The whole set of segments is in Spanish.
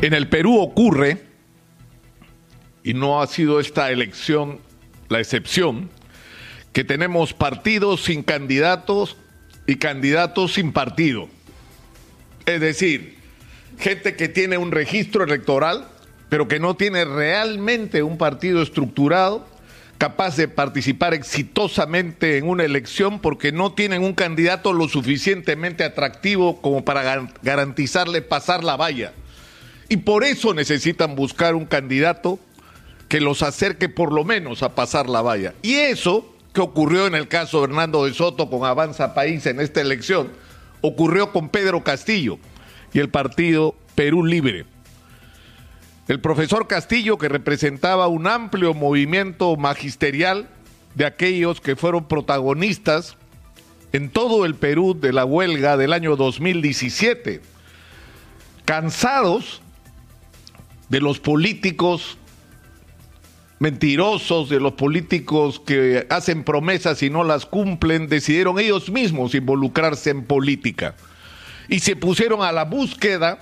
En el Perú ocurre, y no ha sido esta elección la excepción, que tenemos partidos sin candidatos y candidatos sin partido. Es decir, gente que tiene un registro electoral, pero que no tiene realmente un partido estructurado, capaz de participar exitosamente en una elección porque no tienen un candidato lo suficientemente atractivo como para garantizarle pasar la valla y por eso necesitan buscar un candidato que los acerque por lo menos a pasar la valla. Y eso que ocurrió en el caso de Hernando de Soto con Avanza País en esta elección, ocurrió con Pedro Castillo y el partido Perú Libre. El profesor Castillo, que representaba un amplio movimiento magisterial de aquellos que fueron protagonistas en todo el Perú de la huelga del año 2017, cansados de los políticos mentirosos, de los políticos que hacen promesas y no las cumplen, decidieron ellos mismos involucrarse en política. Y se pusieron a la búsqueda,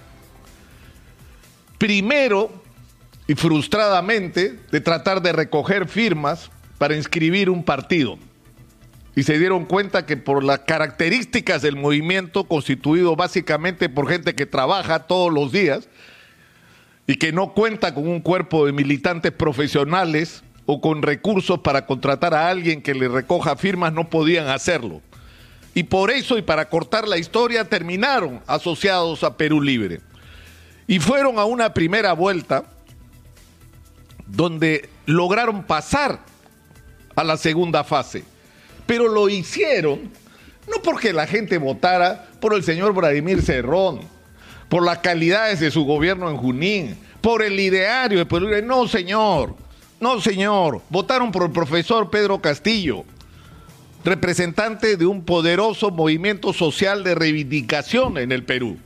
primero y frustradamente, de tratar de recoger firmas para inscribir un partido. Y se dieron cuenta que por las características del movimiento, constituido básicamente por gente que trabaja todos los días, y que no cuenta con un cuerpo de militantes profesionales o con recursos para contratar a alguien que le recoja firmas, no podían hacerlo. Y por eso, y para cortar la historia, terminaron asociados a Perú Libre. Y fueron a una primera vuelta donde lograron pasar a la segunda fase. Pero lo hicieron no porque la gente votara por el señor Vladimir Cerrón, por las calidades de su gobierno en Junín, por el ideario de Perú. No, señor, no, señor. Votaron por el profesor Pedro Castillo, representante de un poderoso movimiento social de reivindicación en el Perú.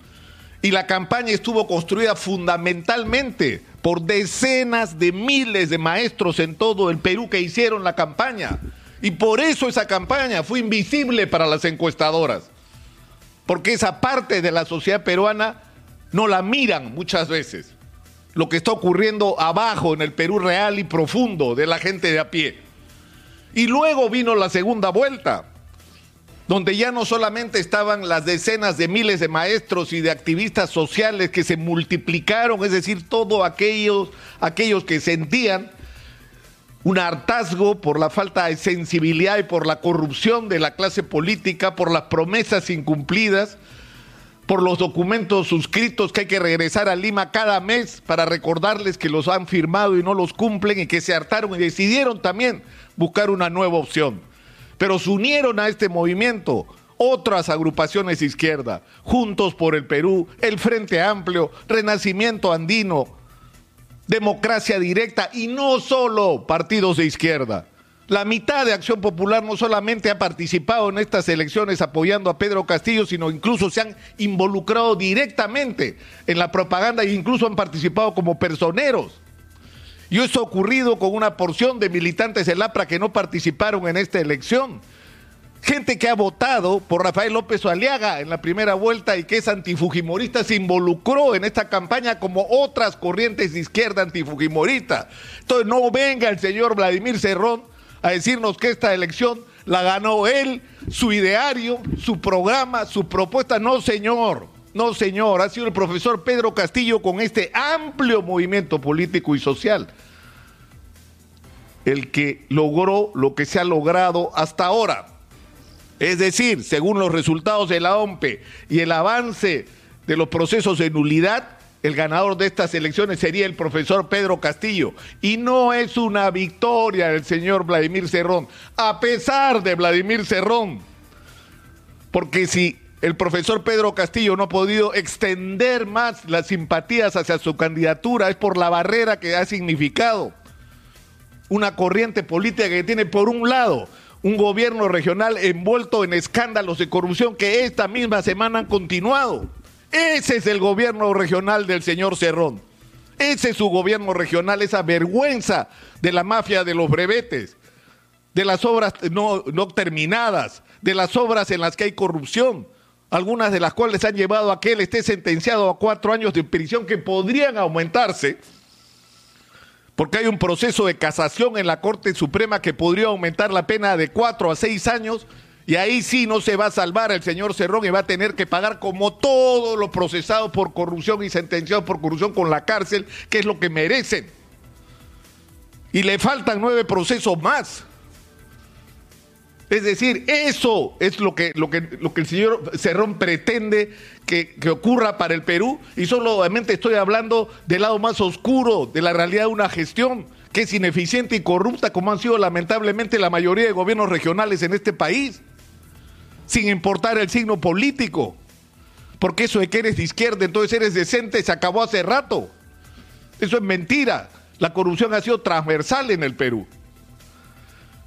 Y la campaña estuvo construida fundamentalmente por decenas de miles de maestros en todo el Perú que hicieron la campaña. Y por eso esa campaña fue invisible para las encuestadoras. Porque esa parte de la sociedad peruana no la miran muchas veces. Lo que está ocurriendo abajo en el Perú real y profundo de la gente de a pie. Y luego vino la segunda vuelta, donde ya no solamente estaban las decenas de miles de maestros y de activistas sociales que se multiplicaron, es decir, todos aquellos, aquellos que sentían un hartazgo por la falta de sensibilidad y por la corrupción de la clase política, por las promesas incumplidas, por los documentos suscritos que hay que regresar a Lima cada mes para recordarles que los han firmado y no los cumplen y que se hartaron y decidieron también buscar una nueva opción. Pero se unieron a este movimiento otras agrupaciones izquierda, Juntos por el Perú, el Frente Amplio, Renacimiento Andino, Democracia Directa y no solo partidos de izquierda. La mitad de Acción Popular no solamente ha participado en estas elecciones apoyando a Pedro Castillo, sino incluso se han involucrado directamente en la propaganda e incluso han participado como personeros. Y eso ha ocurrido con una porción de militantes del APRA que no participaron en esta elección. Gente que ha votado por Rafael López Aliaga en la primera vuelta y que es antifujimorista se involucró en esta campaña como otras corrientes de izquierda antifujimorista. Entonces no venga el señor Vladimir Cerrón a decirnos que esta elección la ganó él, su ideario, su programa, su propuesta. No, señor. No, señor. Ha sido el profesor Pedro Castillo con este amplio movimiento político y social el que logró lo que se ha logrado hasta ahora. Es decir, según los resultados de la OMPE y el avance de los procesos de nulidad, el ganador de estas elecciones sería el profesor Pedro Castillo. Y no es una victoria del señor Vladimir Cerrón, a pesar de Vladimir Cerrón. Porque si el profesor Pedro Castillo no ha podido extender más las simpatías hacia su candidatura, es por la barrera que ha significado una corriente política que tiene por un lado un gobierno regional envuelto en escándalos de corrupción que esta misma semana han continuado ese es el gobierno regional del señor Cerrón. Ese es su gobierno regional, esa vergüenza de la mafia de los brevetes, de las obras no, terminadas, de las obras en las que hay corrupción, algunas de las cuales han llevado a que él esté sentenciado a cuatro años de prisión que podrían aumentarse, porque hay un proceso de casación en la Corte Suprema que podría aumentar la pena de cuatro a seis años, y ahí sí no se va a salvar el señor Cerrón y va a tener que pagar como todos los procesados por corrupción y sentenciados por corrupción con la cárcel, que es lo que merecen. Y le faltan nueve procesos más. Es decir, eso es lo que, lo que, lo que el señor Cerrón pretende que, ocurra para el Perú. Y solamente estoy hablando del lado más oscuro de la realidad de una gestión que es ineficiente y corrupta, como han sido lamentablemente la mayoría de gobiernos regionales en este país, sin importar el signo político. Porque eso de que eres de izquierda, entonces eres decente, se acabó hace rato. Eso es mentira. La corrupción ha sido transversal en el Perú.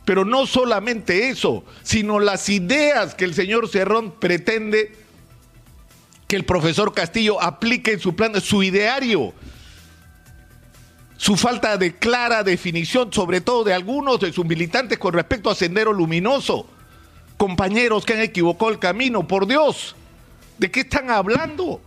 Pero no solamente eso, sino las ideas que el señor Cerrón pretende que el profesor Castillo aplique en su plan, su ideario, su falta de clara definición, sobre todo de algunos de sus militantes con respecto a Sendero Luminoso, compañeros que han equivocado el camino, por Dios, ¿de qué están hablando?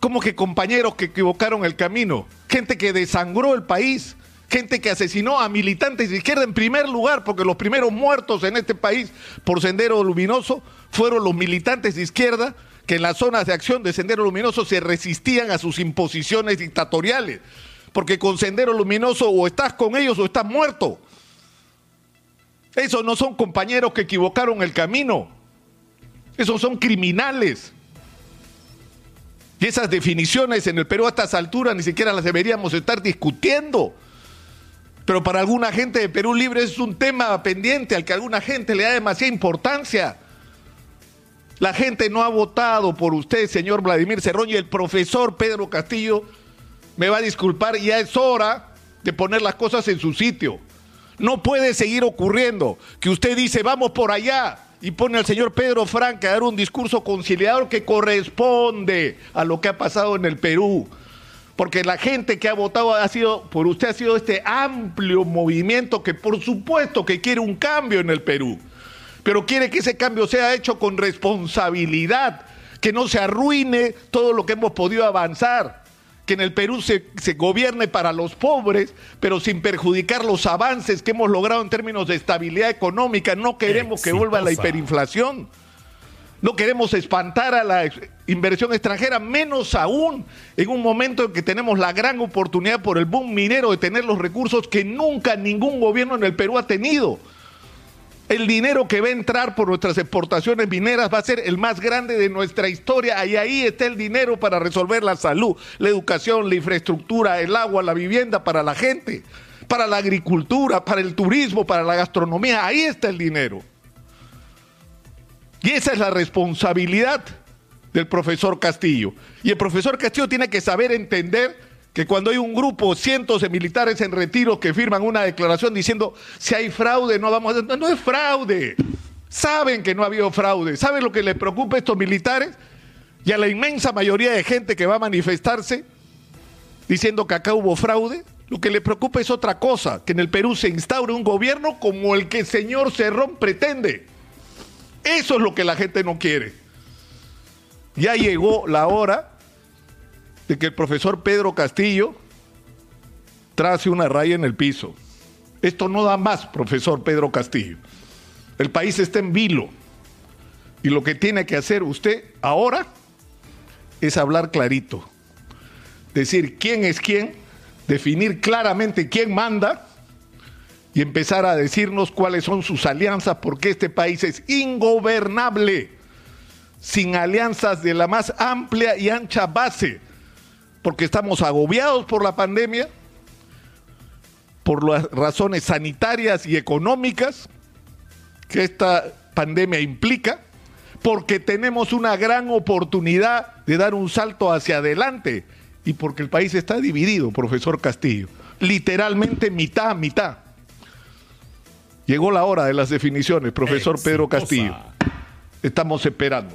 ¿Cómo que compañeros que equivocaron el camino? Gente que desangró el país, gente que asesinó a militantes de izquierda en primer lugar, porque los primeros muertos en este país por Sendero Luminoso fueron los militantes de izquierda que en las zonas de acción de Sendero Luminoso se resistían a sus imposiciones dictatoriales. Porque con Sendero Luminoso o estás con ellos o estás muerto. Esos no son compañeros que equivocaron el camino. Esos son criminales. Y esas definiciones en el Perú a estas alturas ni siquiera las deberíamos estar discutiendo pero para alguna gente de Perú Libre es un tema pendiente al que alguna gente le da demasiada importancia. La gente no ha votado por usted, señor Vladimir Cerrón, y el profesor Pedro Castillo me va a disculpar, ya es hora de poner las cosas en su sitio. No puede seguir ocurriendo que usted dice, vamos por allá, y pone al señor Pedro Franca a dar un discurso conciliador que corresponde a lo que ha pasado en el Perú. Porque la gente que ha votado ha sido, por usted ha sido este amplio movimiento que por supuesto que quiere un cambio en el Perú, pero quiere que ese cambio sea hecho con responsabilidad, que no se arruine todo lo que hemos podido avanzar, que en el Perú se, se gobierne para los pobres, pero sin perjudicar los avances que hemos logrado en términos de estabilidad económica. No queremos que vuelva la hiperinflación. No queremos espantar a la inversión extranjera, menos aún en un momento en que tenemos la gran oportunidad por el boom minero de tener los recursos que nunca ningún gobierno en el Perú ha tenido. El dinero que va a entrar por nuestras exportaciones mineras va a ser el más grande de nuestra historia y ahí está el dinero para resolver la salud, la educación, la infraestructura, el agua, la vivienda para la gente, para la agricultura, para el turismo, para la gastronomía. Ahí está el dinero. Y esa es la responsabilidad del profesor Castillo. Y el profesor Castillo tiene que saber entender que cuando hay un grupo, cientos de militares en retiro que firman una declaración diciendo si hay fraude, no vamos a... No, es fraude. Saben que no ha habido fraude. ¿Saben lo que les preocupa a estos militares? Y a la inmensa mayoría de gente que va a manifestarse diciendo que acá hubo fraude. Lo que les preocupa es otra cosa, que en el Perú se instaure un gobierno como el que el señor Cerrón pretende. Eso es lo que la gente no quiere. Ya llegó la hora de que el profesor Pedro Castillo trace una raya en el piso. Esto no da más, profesor Pedro Castillo. El país está en vilo. Y lo que tiene que hacer usted ahora es hablar clarito. Decir quién es quién, definir claramente quién manda y empezar a decirnos cuáles son sus alianzas, porque este país es ingobernable sin alianzas de la más amplia y ancha base, porque estamos agobiados por la pandemia, por las razones sanitarias y económicas que esta pandemia implica, porque tenemos una gran oportunidad de dar un salto hacia adelante y porque el país está dividido, profesor Castillo, literalmente mitad, mitad. Llegó la hora de las definiciones, profesor Pedro Castillo. Estamos esperando.